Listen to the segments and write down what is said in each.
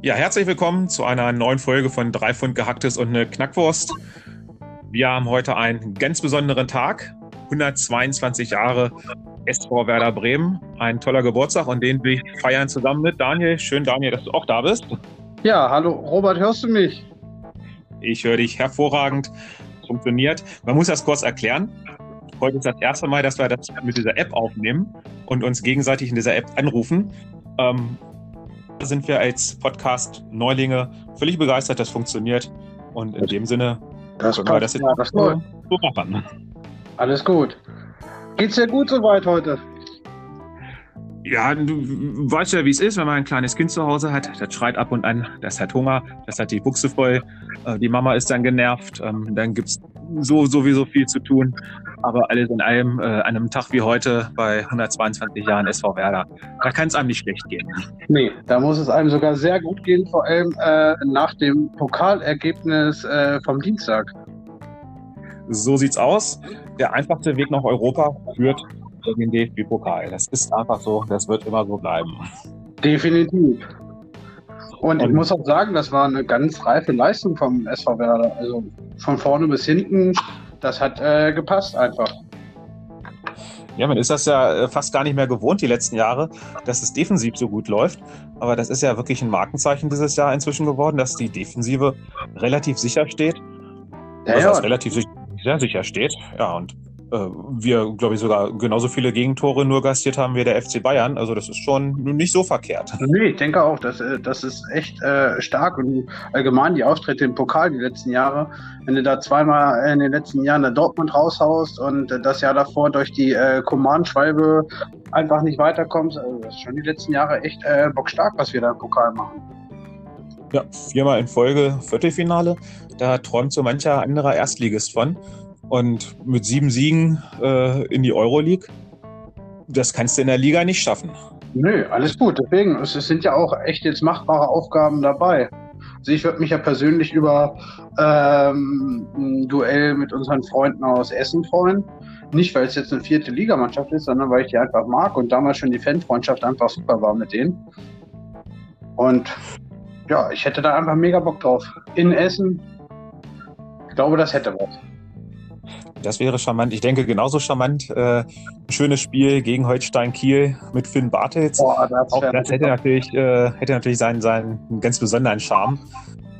Ja, herzlich willkommen zu einer neuen Folge von Drei Pfund Gehacktes und eine Knackwurst. Wir haben heute einen ganz besonderen Tag. 122 Jahre SV Werder Bremen. Ein toller Geburtstag und den wir feiern zusammen mit Daniel. Schön, Daniel, dass du auch da bist. Ja, hallo Robert, hörst du mich? Ich höre dich hervorragend. Funktioniert. Man muss das kurz erklären. Heute ist das erste Mal, dass wir das mit dieser App aufnehmen und uns gegenseitig in dieser App anrufen. Ähm, sind wir als Podcast-Neulinge völlig begeistert, das funktioniert. Und in dem Sinne das können wir das jetzt ja, das so, machen. Alles gut. Geht's dir gut soweit heute? Ja, du weißt ja, wie es ist, wenn man ein kleines Kind zu Hause hat. Das schreit ab und an, das hat Hunger, das hat die Buchse voll. Äh, die Mama ist dann genervt. Ähm, dann gibt's so sowieso viel zu tun. Aber alles in allem, äh, an einem Tag wie heute bei 122 Jahren SV Werder, da kann es einem nicht schlecht gehen. Nee, da muss es einem sogar sehr gut gehen, vor allem äh, nach dem Pokalergebnis äh, vom Dienstag. So sieht's aus. Der einfachste Weg nach Europa führt den DFB-Pokal. Das ist einfach so, das wird immer so bleiben. Definitiv. Und, ich muss auch sagen, das war eine ganz reife Leistung vom SV Werder. Also von vorne bis hinten, das hat äh, gepasst einfach. Ja, man ist das ja äh, fast gar nicht mehr gewohnt die letzten Jahre, dass es defensiv so gut läuft. Aber das ist ja wirklich ein Markenzeichen dieses Jahr inzwischen geworden, dass die Defensive relativ sicher steht. Ja, also ja. relativ sicher, sehr sicher steht. Ja, und wir, glaube ich, sogar genauso viele Gegentore nur gastiert haben wie der FC Bayern. Also das ist schon nicht so verkehrt. Nee, ich denke auch, das, äh, das ist echt äh, stark und allgemein die Auftritte im Pokal die letzten Jahre. Wenn du da zweimal in den letzten Jahren der Dortmund raushaust und das Jahr davor durch die äh, Command-Schwalbe einfach nicht weiterkommst, also das ist schon die letzten Jahre echt äh, bockstark, was wir da im Pokal machen. Ja, viermal in Folge Viertelfinale. Da träumt so mancher anderer Erstligist von. Und mit sieben Siegen äh, in die Euroleague, das kannst du in der Liga nicht schaffen. Nö, alles gut. Deswegen, es sind ja auch echt jetzt machbare Aufgaben dabei. Also ich würde mich ja persönlich über ähm, ein Duell mit unseren Freunden aus Essen freuen. Nicht, weil es jetzt eine vierte Ligamannschaft ist, sondern weil ich die einfach mag und damals schon die Fanfreundschaft einfach super war mit denen. Und ja, ich hätte da einfach mega Bock drauf. In Essen, ich glaube, das hätte was. Das wäre charmant. Ich denke, genauso charmant. Äh, ein schönes Spiel gegen Holstein Kiel mit Finn Bartels. Boah, das, Auch das hätte natürlich, äh, hätte natürlich seinen, seinen ganz besonderen Charme.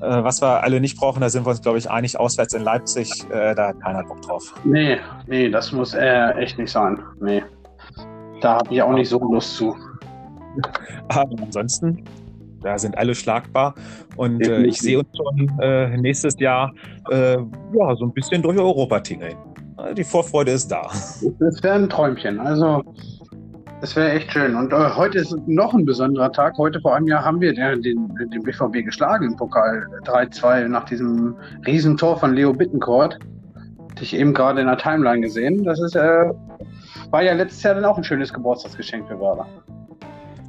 Äh, was wir alle nicht brauchen, da sind wir uns, glaube ich, einig, auswärts in Leipzig, äh, da hat keiner Bock drauf. Nee, nee, das muss echt nicht sein. Nee. Da habe ich auch nicht so Lust zu. Aber ansonsten, da sind alle schlagbar. Und äh, ich sehe uns schon äh, nächstes Jahr äh, ja, so ein bisschen durch Europa tingeln. Also die Vorfreude ist da. Das wäre ein Träumchen. Also, das wäre echt schön. Und äh, heute ist noch ein besonderer Tag. Heute vor einem Jahr haben wir den, den, den BVB geschlagen im Pokal 3-2 nach diesem Riesentor von Leo Bittencourt. Hatte ich eben gerade in der Timeline gesehen. Das ist, äh, war ja letztes Jahr dann auch ein schönes Geburtstagsgeschenk für Werder.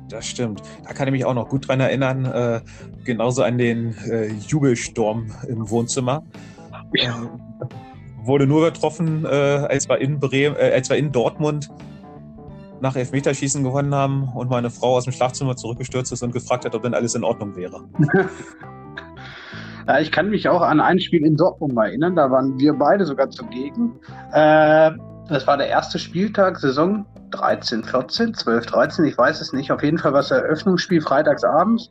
Das stimmt. Da kann ich mich auch noch gut dran erinnern. Äh, genauso an den äh, Jubelsturm im Wohnzimmer. Ja. Äh, wurde nur getroffen, äh, als, wir in Bremen, äh, als wir in Dortmund nach Elfmeterschießen gewonnen haben und meine Frau aus dem Schlafzimmer zurückgestürzt ist und gefragt hat, ob denn alles in Ordnung wäre. ja, ich kann mich auch an ein Spiel in Dortmund erinnern. Da waren wir beide sogar zugegen. Äh, das war der erste Spieltag, Saison 13, 14, 12, 13, ich weiß es nicht. Auf jeden Fall war es Eröffnungsspiel freitagsabends.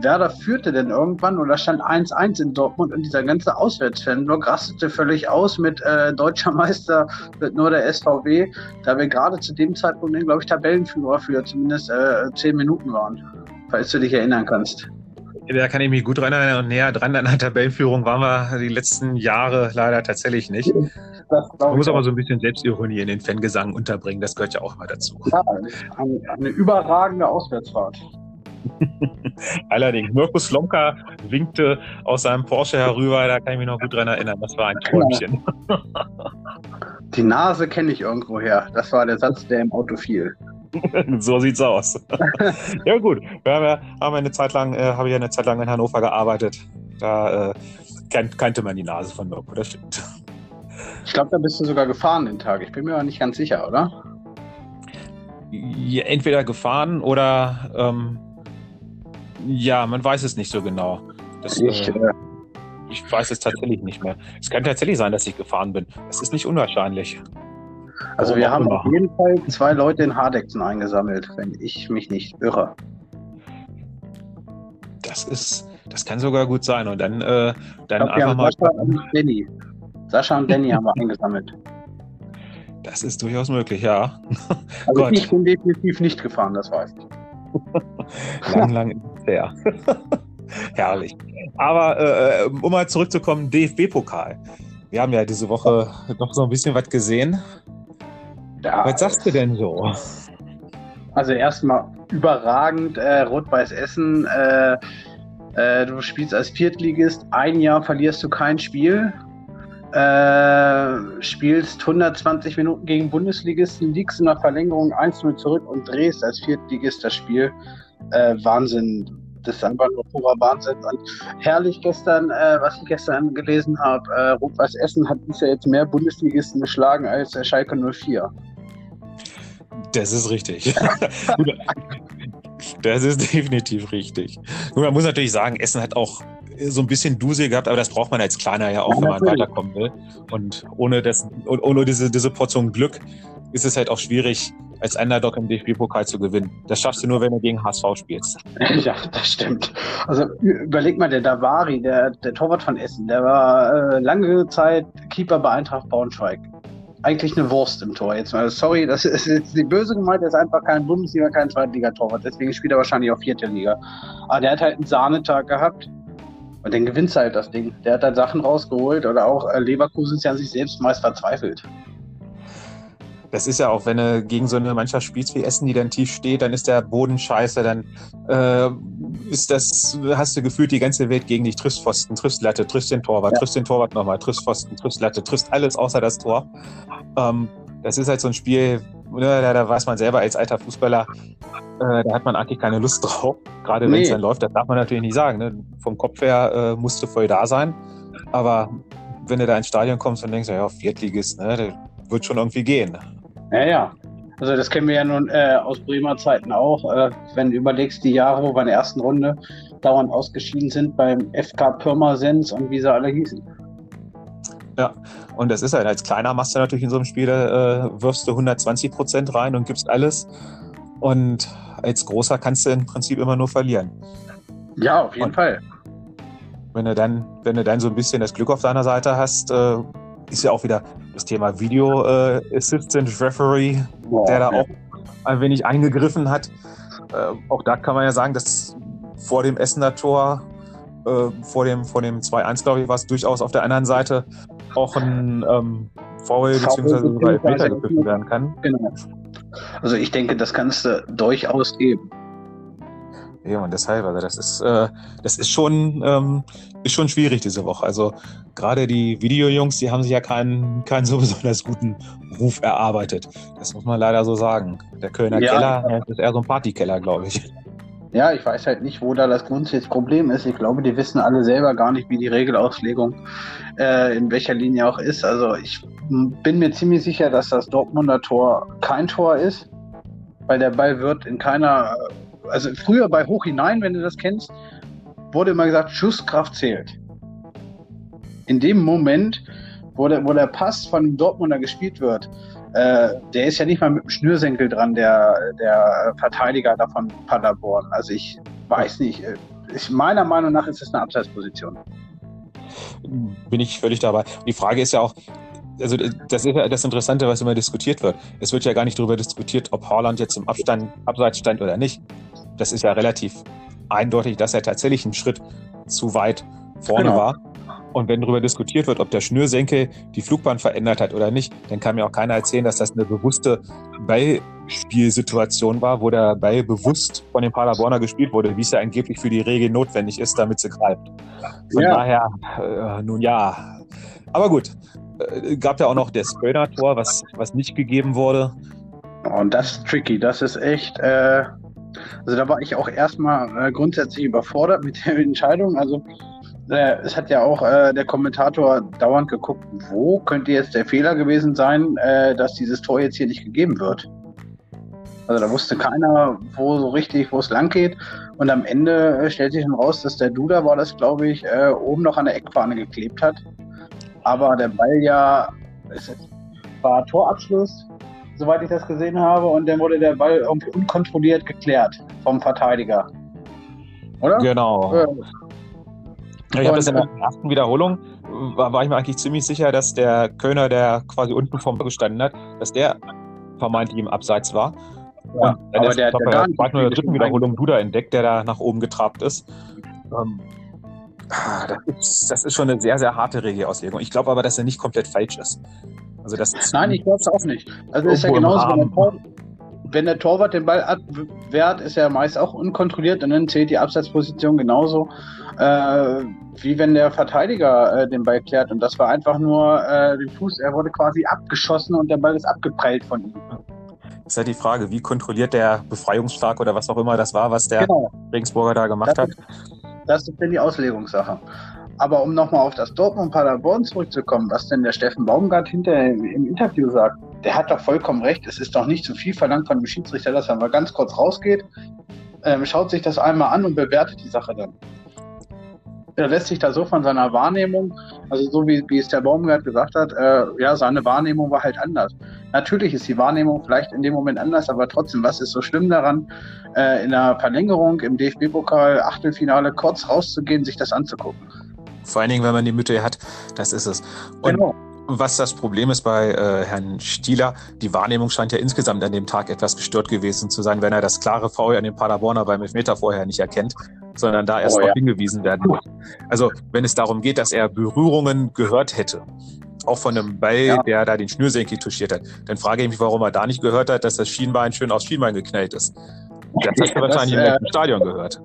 Werder führte denn irgendwann und da stand 1-1 in Dortmund und dieser ganze Auswärtsfanblock rastete völlig aus mit äh, deutscher Meister, wird nur der SVW, da wir gerade zu dem Zeitpunkt, glaube ich, Tabellenführer für zumindest äh, 10 Minuten waren, falls du dich erinnern kannst. Da kann ich mich gut dran erinnern und näher dran an der Tabellenführung waren wir die letzten Jahre leider tatsächlich nicht. Man muss aber so ein bisschen Selbstironie in den Fangesang unterbringen, das gehört ja auch immer dazu. Ja, eine, eine überragende Auswärtsfahrt. Allerdings, Mirko Slomka winkte aus seinem Porsche herüber, da kann ich mich noch gut dran erinnern, das war ein Träumchen. Die Nase kenne ich irgendwoher, das war der Satz, der im Auto fiel. so sieht's aus. ja gut, wir haben ja, haben eine Zeit lang, äh, habe ich ja eine Zeit lang in Hannover gearbeitet. Da äh, kan kannte man die Nase von Mirko, das stimmt. Ich glaube, da bist du sogar gefahren den Tag. Ich bin mir aber nicht ganz sicher, oder? Entweder gefahren oder ähm, Ja, man weiß es nicht so genau. Das, Ich, äh, äh, ich weiß es tatsächlich nicht mehr. Es kann tatsächlich sein, dass ich gefahren bin. Es ist nicht unwahrscheinlich. also warum wir haben immer. auf jeden Fall zwei Leute in Hardexen eingesammelt, wenn ich mich nicht irre. Das ist, das kann sogar gut sein. Und dann, äh, Ich dann glaub, einfach mal. Sascha und Danny. Haben wir eingesammelt. Das ist durchaus möglich, ja. Also ich bin definitiv nicht gefahren, das weiß ich. Lang, lang ist her. Herrlich. Aber äh, um mal zurückzukommen, DFB-Pokal. Wir haben ja diese Woche noch so ein bisschen was gesehen. Ja, Was sagst du denn so? Also erstmal überragend, äh, Rot-Weiß Essen. Äh, äh, du spielst als Viertligist, ein Jahr verlierst du kein Spiel. Äh, spielst 120 Minuten gegen Bundesligisten, liegst in der Verlängerung 1-0 zurück und drehst als Viertligist das Spiel. Äh, Wahnsinn. Das ist einfach nur purer Wahnsinn. Und herrlich gestern, äh, was ich gestern gelesen habe, äh, Rot-Weiß Essen hat bisher jetzt mehr Bundesligisten geschlagen als äh, Schalke 04. Das ist richtig. Das ist definitiv richtig. Gut, man muss natürlich sagen, Essen hat auch so ein bisschen Dusel gehabt, aber das braucht man als Kleiner ja auch, Ja, wenn man weiterkommen will. Und ohne, das, ohne diese, diese Portion Glück ist es halt auch schwierig, als Underdog im DFB-Pokal zu gewinnen. Das schaffst du nur, wenn du gegen HSV spielst. Ja, das stimmt. Also überleg mal, der Davari, der, der Torwart von Essen, der war äh, lange Zeit Keeper bei Eintracht Braunschweig. Eigentlich eine Wurst im Tor. Jetzt mal, sorry, das ist jetzt die böse gemeint, der ist einfach kein Bundesliga, kein Zweitliga-Torwart. Deswegen spielt er wahrscheinlich auch vierte Liga. Aber der hat halt einen Sahnetag gehabt. Und dann gewinnt halt das Ding. Der hat halt Sachen rausgeholt oder auch äh, Leverkusen ist ja an sich selbst meist verzweifelt. Das ist ja auch, wenn du gegen so eine Mannschaft spielst wie Essen, die dann tief steht, dann ist der Boden scheiße, dann äh, ist das, hast du gefühlt die ganze Welt gegen dich, triffst Pfosten, triffst Latte, triffst den Torwart, Ja. triffst den Torwart nochmal, triffst Pfosten, triffst Latte, triffst alles außer das Tor. Ähm, das ist halt so ein Spiel, da, da weiß man selber als alter Fußballer, äh, da hat man eigentlich keine Lust drauf, gerade wenn es dann läuft, das darf man natürlich nicht sagen. Ne? Vom Kopf her äh, musst du voll da sein, aber wenn du da ins Stadion kommst und denkst, ja, Viertligist, ne, das wird schon irgendwie gehen. Ja, ja. Also das kennen wir ja nun äh, aus Bremer Zeiten auch. Äh, wenn du überlegst, die Jahre, wo wir in der ersten Runde dauernd ausgeschieden sind beim FK Pirmasens und wie sie alle hießen. Und das ist halt, als kleiner machst du natürlich in so einem Spiel, äh, wirfst du 120 Prozent rein und gibst alles. Und als großer kannst du im Prinzip immer nur verlieren. Ja, auf jeden Und- Fall. Wenn du dann, wenn du dann so ein bisschen das Glück auf deiner Seite hast, äh, ist ja auch wieder das Thema Video äh, Assistant Referee, Boah, der da ja. auch ein wenig eingegriffen hat. Äh, auch da kann man ja sagen, dass vor dem Essener Tor, äh, vor dem, vor dem 2-1, glaube ich, war es durchaus auf der anderen Seite auch ein ähm, Foul bzw. sogar Elfmeter gepfiffen werden kann. Genau. Also ich denke, das kannst du durchaus geben. Ja, und deshalb, also das ist, äh, das ist schon, ähm, ist schon schwierig diese Woche. Also gerade die Videojungs, die haben sich ja keinen, keinen so besonders guten Ruf erarbeitet. Das muss man leider so sagen. Der Kölner Ja. Keller, ist eher so ein Partykeller, glaube ich. Ja, ich weiß halt nicht, wo da das grundsätzliche Problem ist. Ich glaube, die wissen alle selber gar nicht, wie die Regelauslegung äh, in welcher Linie auch ist. Also ich bin mir ziemlich sicher, dass das Dortmunder Tor kein Tor ist, weil der Ball wird in keiner, also früher bei Hoch hinein, wenn du das kennst, wurde immer gesagt, Schusskraft zählt. In dem Moment, wo der, wo der Pass von Dortmunder gespielt wird, äh, der ist ja nicht mal mit dem Schnürsenkel dran, der, der Verteidiger da von Paderborn. Also ich weiß nicht. äh, Ich, meiner Meinung nach ist es eine Abseitsposition. Bin ich völlig dabei. Die Frage ist ja auch, also das ist ja das Interessante, was immer diskutiert wird. Es wird ja gar nicht darüber diskutiert, ob Haaland jetzt im Abstand, Abseits stand oder nicht. Das ist ja relativ eindeutig, dass er tatsächlich einen Schritt zu weit vorne Genau. war. Und wenn darüber diskutiert wird, ob der Schnürsenkel die Flugbahn verändert hat oder nicht, dann kann mir auch keiner erzählen, dass das eine bewusste Ballspielsituation war, wo der Ball bewusst von dem Paderborner gespielt wurde, wie es ja angeblich für die Regel notwendig ist, damit sie greift. Von Ja. daher, äh, nun ja. Aber gut, äh, gab ja auch noch das Kölner-Tor, was, was nicht gegeben wurde. Und das ist tricky. Das ist echt. Äh, also da war ich auch erstmal äh, grundsätzlich überfordert mit der Entscheidung. Also äh, es hat ja auch äh, der Kommentator dauernd geguckt, wo könnte jetzt der Fehler gewesen sein, äh, dass dieses Tor jetzt hier nicht gegeben wird. Also da wusste keiner, wo so richtig, wo es lang geht. Und am Ende äh, stellt sich dann raus, dass der Duda war das, glaube ich, äh, oben noch an der Eckfahne geklebt hat. Aber der Ball ja, war Torabschluss, soweit ich das gesehen habe, und dann wurde der Ball irgendwie unkontrolliert geklärt vom Verteidiger. Oder? Genau. Äh, ich habe das in der ersten Wiederholung, war, war, ich mir eigentlich ziemlich sicher, dass der Kölner, der quasi unten vorm gestanden hat, dass der vermeintlich im Abseits war. Ja, dann aber ist, der, der, der zweiten oder dritten Wiederholung Duda entdeckt, der da nach oben getrabt ist. Ähm, ah, das, ist das ist schon eine sehr, sehr harte Regelauslegung. Ich glaube aber, dass er nicht komplett falsch ist. Also das Nein, ich glaube es auch nicht. Also ist ja genauso, wenn der, Tor, wenn der, Torwart den Ball abwehrt, ist er meist auch unkontrolliert und dann zählt die Abseitsposition genauso, äh, wie wenn der Verteidiger äh, den Ball klärt. Und das war einfach nur äh, den Fuß, er wurde quasi abgeschossen und der Ball ist abgeprellt von ihm. Das ist ja die Frage, wie kontrolliert der Befreiungsschlag oder was auch immer das war, was der genau. Regensburger da gemacht das hat? das ist denn die Auslegungssache. Aber um nochmal auf das Dortmund-Paderborn zurückzukommen, was denn der Steffen Baumgart hinterher im Interview sagt, der hat doch vollkommen recht. Es ist doch nicht zu viel verlangt von dem Schiedsrichter, dass er mal ganz kurz rausgeht, ähm, schaut sich das einmal an und bewertet die Sache dann er lässt sich da so von seiner Wahrnehmung, also so wie, wie es der Baumgart gesagt hat, äh, ja, seine Wahrnehmung war halt anders. Natürlich ist die Wahrnehmung vielleicht in dem Moment anders, aber trotzdem, was ist so schlimm daran, äh, in der Verlängerung im DFB-Pokal Achtelfinale kurz rauszugehen, sich das anzugucken? Vor allen Dingen, wenn man die Mütte hat, das ist es. Und genau. Was das Problem ist bei äh, Herrn Stieler, die Wahrnehmung scheint ja insgesamt an dem Tag etwas gestört gewesen zu sein, wenn er das klare Foul an dem Paderborner beim Elfmeter vorher nicht erkennt, sondern da erst oh, ja. hingewiesen werden muss. Also wenn es darum geht, dass er Berührungen gehört hätte, auch von einem Ball, ja. der da den Schnürsenkel touchiert hat, dann frage ich mich, warum er da nicht gehört hat, dass das Schienbein schön aufs Schienbein geknallt ist. Das hat er wahrscheinlich das, äh, im Stadion gehört.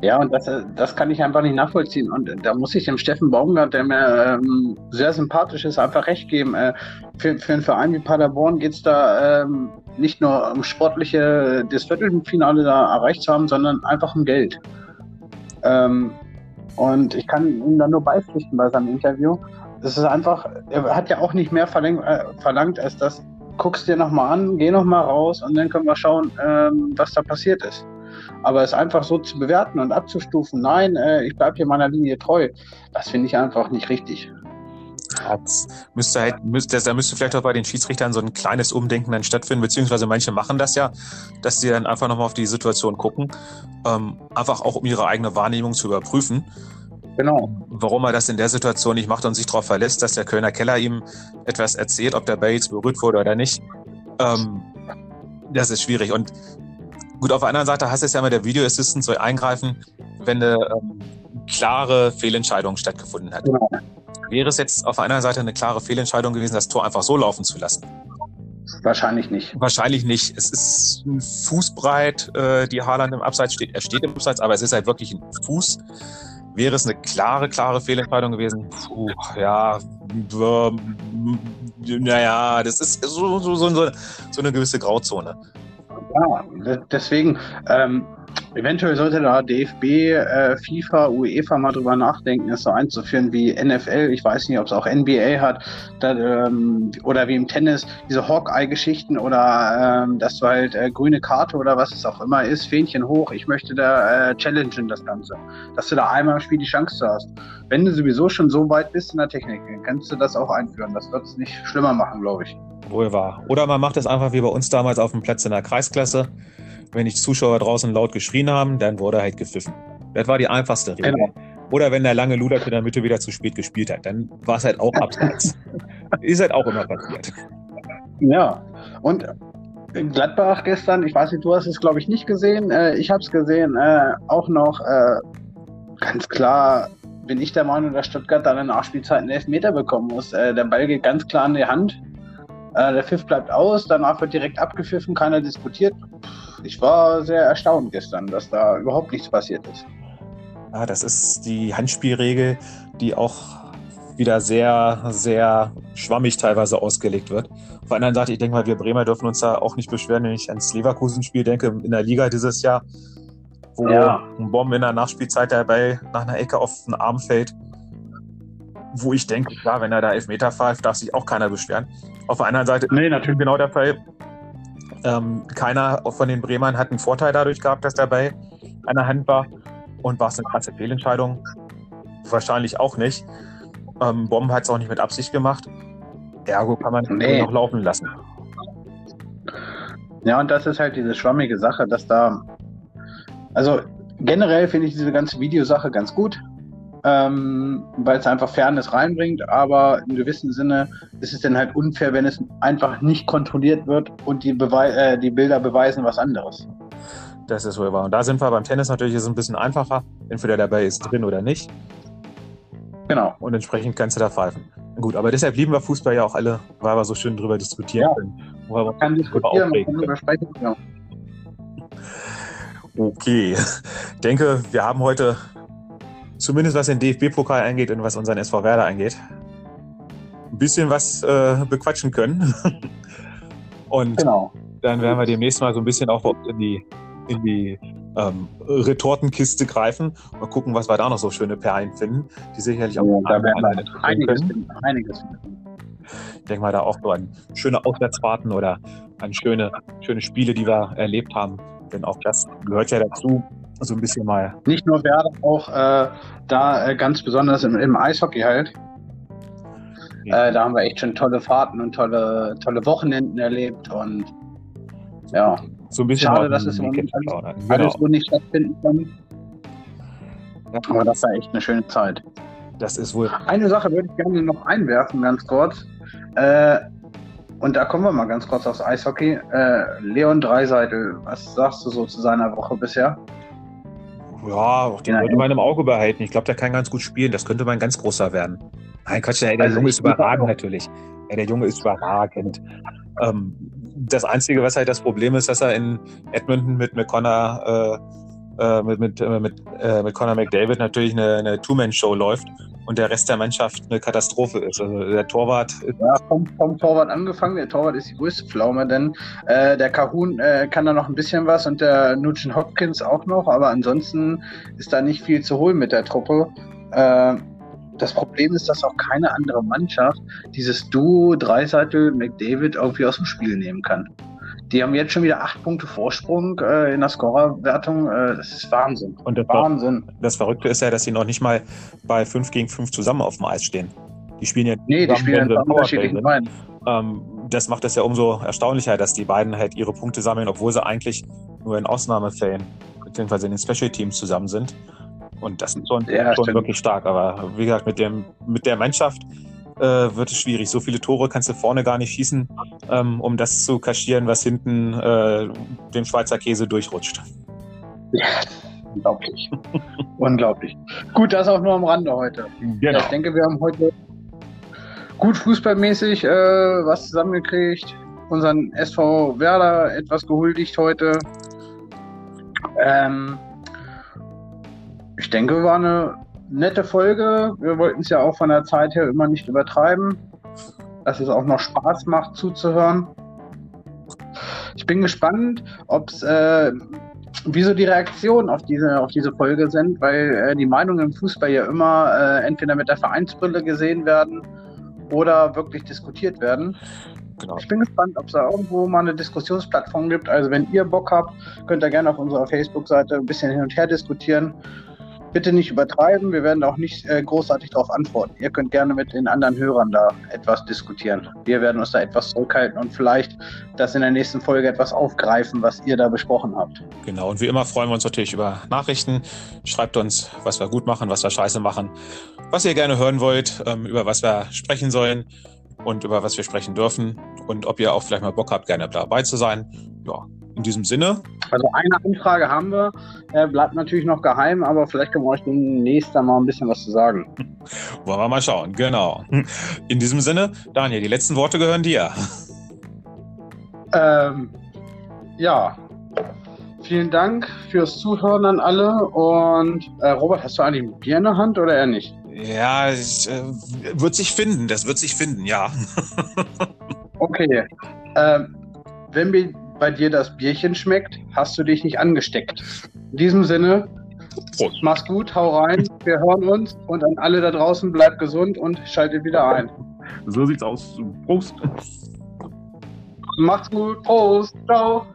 Ja, und das, das kann ich einfach nicht nachvollziehen. Und da muss ich dem Steffen Baumgart, der mir ähm, sehr sympathisch ist, einfach recht geben. Äh, für, für einen Verein wie Paderborn geht es da ähm, nicht nur um sportliche, das Viertelfinale da erreicht zu haben, sondern einfach um Geld. Ähm, und ich kann ihm da nur beipflichten bei seinem Interview. Das ist einfach, er hat ja auch nicht mehr verlangt, äh, verlangt als das, guckst dir nochmal an, geh nochmal raus und dann können wir schauen, ähm, was da passiert ist. Aber es einfach so zu bewerten und abzustufen, nein, äh, ich bleibe hier meiner Linie treu, das finde ich einfach nicht richtig. Das müsste halt, müsste, da müsste vielleicht auch bei den Schiedsrichtern so ein kleines Umdenken dann stattfinden, beziehungsweise manche machen das ja, dass sie dann einfach nochmal auf die Situation gucken, ähm, einfach auch um ihre eigene Wahrnehmung zu überprüfen. Genau. Warum er das in der Situation nicht macht und sich darauf verlässt, dass der Kölner Keller ihm etwas erzählt, ob der Ball jetzt berührt wurde oder nicht. Ähm, das ist schwierig. Und Gut, auf der anderen Seite heißt es ja immer, der Video Assistant soll eingreifen, wenn eine ähm, klare Fehlentscheidung stattgefunden hat. Genau. Wäre es jetzt auf einer Seite eine klare Fehlentscheidung gewesen, das Tor einfach so laufen zu lassen? Wahrscheinlich nicht. Wahrscheinlich nicht. Es ist ein Fußbreit, äh, die Haaland im Abseits steht. Er steht im Abseits, aber es ist halt wirklich ein Fuß. Wäre es eine klare, klare Fehlentscheidung gewesen? Puh, ja, naja, das ist so, so, so, so eine gewisse Grauzone. Ja, deswegen, ähm, eventuell sollte da DFB, äh, FIFA, UEFA mal drüber nachdenken, es so einzuführen wie NFL. Ich weiß nicht, ob es auch NBA hat da, ähm, oder wie im Tennis diese Hawkeye-Geschichten oder ähm, dass du halt äh, grüne Karte oder was es auch immer ist, Fähnchen hoch. Ich möchte da äh, challengen das Ganze, dass du da einmal im Spiel die Chance hast. Wenn du sowieso schon so weit bist in der Technik, dann kannst du das auch einführen. Das wird es nicht schlimmer machen, glaube ich. Wohl wahr. Oder man macht es einfach wie bei uns damals auf dem Platz in der Kreisklasse. Wenn die Zuschauer draußen laut geschrien haben, dann wurde halt gepfiffen. Das war die einfachste Regel. Genau. Oder wenn der lange Luder in der Mitte wieder zu spät gespielt hat, dann war es halt auch abseits. Ist halt auch immer passiert. Ja, und Gladbach gestern, ich weiß nicht, du hast es glaube ich nicht gesehen, äh, ich habe es gesehen, äh, auch noch äh, ganz klar bin ich der Meinung, dass Stuttgart dann in der Nachspielzeit einen Elfmeter bekommen muss. Äh, der Ball geht ganz klar in die Hand äh, der Pfiff bleibt aus, danach wird direkt abgepfiffen, keiner diskutiert. Ich war sehr erstaunt gestern, dass da überhaupt nichts passiert ist. Ja, das ist die Handspielregel, die auch wieder sehr, sehr schwammig teilweise ausgelegt wird. Auf der anderen Seite, ich denke mal, wir Bremer dürfen uns da auch nicht beschweren, wenn ich ans Leverkusen-Spiel denke, in der Liga dieses Jahr, wo ja. ein Bomben in der Nachspielzeit dabei nach einer Ecke auf den Arm fällt wo ich denke, klar, wenn er da Elfmeter pfeift, darf sich auch keiner beschweren. Auf der anderen Seite, nee, natürlich genau der Fall. Ähm, keiner von den Bremern hat einen Vorteil dadurch gehabt, dass dabei an der Hand war. Und war es eine krasse Fehlentscheidung? Wahrscheinlich auch nicht. Ähm, Bomben hat es auch nicht mit Absicht gemacht. Ergo kann man nee. noch laufen lassen. Ja, und das ist halt diese schwammige Sache, dass da. Also generell finde ich diese ganze Videosache ganz gut, ähm, weil es einfach Fairness reinbringt, aber im gewissen Sinne ist es dann halt unfair, wenn es einfach nicht kontrolliert wird und die, Bewei äh, die Bilder beweisen was anderes. Das ist wohl wahr. Und da sind wir beim Tennis natürlich ist es ein bisschen einfacher. Entweder dabei ist drin oder nicht. Genau. Und entsprechend kannst du da pfeifen. Gut, aber deshalb lieben wir Fußball ja auch alle, weil wir so schön drüber diskutieren ja. können. Weil man kann diskutieren, man kann drüber sprechen. Ja. Okay. Ich denke, wir haben heute, zumindest was den DFB-Pokal angeht und was unseren SV Werder angeht, ein bisschen was äh, bequatschen können. und genau. dann werden wir demnächst mal so ein bisschen auch in die in die ähm, Retortenkiste greifen und gucken, was wir da noch so schöne Perlen finden, die sicherlich auch ja, da werden wir einiges finden, einiges finden. Ich denke mal da auch so an schöne Auswärtsfahrten oder an schöne, schöne Spiele, die wir erlebt haben. Denn auch das gehört ja dazu, so ein bisschen mal. Nicht nur Werder, auch äh, da äh, ganz besonders im, im, Eishockey halt. Ja. Äh, da haben wir echt schon tolle Fahrten und tolle, tolle Wochenenden erlebt und ja, so ein bisschen Schade, dass es im Moment alles, alles so nicht stattfinden kann. Ja. Aber das war echt eine schöne Zeit. Das ist wohl. Eine Sache würde ich gerne noch einwerfen, ganz kurz. Äh, und da kommen wir mal ganz kurz aufs Eishockey. Äh, Leon Dreiseitel, was sagst du so zu seiner Woche bisher? Ja, den sollte man im Auge behalten. Ich glaube, der kann ganz gut spielen. Das könnte mal ein ganz großer werden. Nein, Quatsch, der, der also Junge ist überragend natürlich. Ja, der Junge ist überragend. Ähm, das Einzige, was halt das Problem ist, dass er in Edmonton mit McConnor, äh, äh, mit, mit, äh, mit, äh, mit Connor McDavid natürlich eine, eine Two-Man-Show läuft und der Rest der Mannschaft eine Katastrophe ist. Also der Torwart ist Ja, vom, vom Torwart angefangen. Der Torwart ist die größte Pflaume, denn äh, der Kahun äh, kann da noch ein bisschen was und der Nugent Hopkins auch noch, aber ansonsten ist da nicht viel zu holen mit der Truppe. Äh, das Problem ist, dass auch keine andere Mannschaft dieses Duo Dreiseitel McDavid irgendwie aus dem Spiel nehmen kann. Die haben jetzt schon wieder acht Punkte Vorsprung äh, in der Scorerwertung. Äh, das ist Wahnsinn. Und das Wahnsinn. Das Verrückte ist ja, dass sie noch nicht mal bei 5 gegen 5 zusammen auf dem Eis stehen. Die spielen ja nee, die spielen in unterschiedlichen Reihen. Ähm, das macht es ja umso erstaunlicher, dass die beiden halt ihre Punkte sammeln, obwohl sie eigentlich nur in Ausnahmefällen beziehungsweise in den Special Teams zusammen sind. Und das ist schon, ja, schon wirklich stark. Aber wie gesagt, mit, dem, mit der Mannschaft äh, wird es schwierig. So viele Tore kannst du vorne gar nicht schießen, ähm, um das zu kaschieren, was hinten äh, dem Schweizer Käse durchrutscht. Ja, unglaublich. unglaublich. Gut, das auch nur am Rande heute. Genau. Ich denke, wir haben heute gut fußballmäßig äh, was zusammengekriegt. Unseren SV Werder etwas gehuldigt heute. Ähm, ich denke, war eine nette Folge. Wir wollten es ja auch von der Zeit her immer nicht übertreiben, dass es auch noch Spaß macht zuzuhören. Ich bin gespannt, ob es äh, wieso die Reaktionen auf diese, auf diese Folge sind, weil äh, die Meinungen im Fußball ja immer äh, entweder mit der Vereinsbrille gesehen werden oder wirklich diskutiert werden. Genau. Ich bin gespannt, ob es da irgendwo mal eine Diskussionsplattform gibt. Also wenn ihr Bock habt, könnt ihr gerne auf unserer Facebook-Seite ein bisschen hin und her diskutieren bitte nicht übertreiben. Wir werden auch nicht äh, großartig darauf antworten. Ihr könnt gerne mit den anderen Hörern da etwas diskutieren. Wir werden uns da etwas zurückhalten und vielleicht das in der nächsten Folge etwas aufgreifen, was ihr da besprochen habt. Genau. Und wie immer freuen wir uns natürlich über Nachrichten. Schreibt uns, was wir gut machen, was wir scheiße machen, was ihr gerne hören wollt, ähm, über was wir sprechen sollen und über was wir sprechen dürfen und ob ihr auch vielleicht mal Bock habt, gerne dabei zu sein. Ja, in diesem Sinne. Also eine Anfrage haben wir, äh, bleibt natürlich noch geheim, aber vielleicht können wir euch demnächst mal ein bisschen was zu sagen. Wollen wir mal schauen, genau. In diesem Sinne, Daniel, die letzten Worte gehören dir. Ähm, ja, vielen Dank fürs Zuhören an alle. Und äh, Robert, hast du eigentlich ein Bier in der Hand oder eher nicht? Ja, ich, äh, wird sich finden, das wird sich finden, ja. okay. Ähm, wenn wir bei dir das Bierchen schmeckt, hast du dich nicht angesteckt. In diesem Sinne, Prost. mach's gut, hau rein, wir hören uns und an alle da draußen bleibt gesund und schaltet wieder ein. So sieht's aus. Prost. Macht's gut. Prost. Ciao.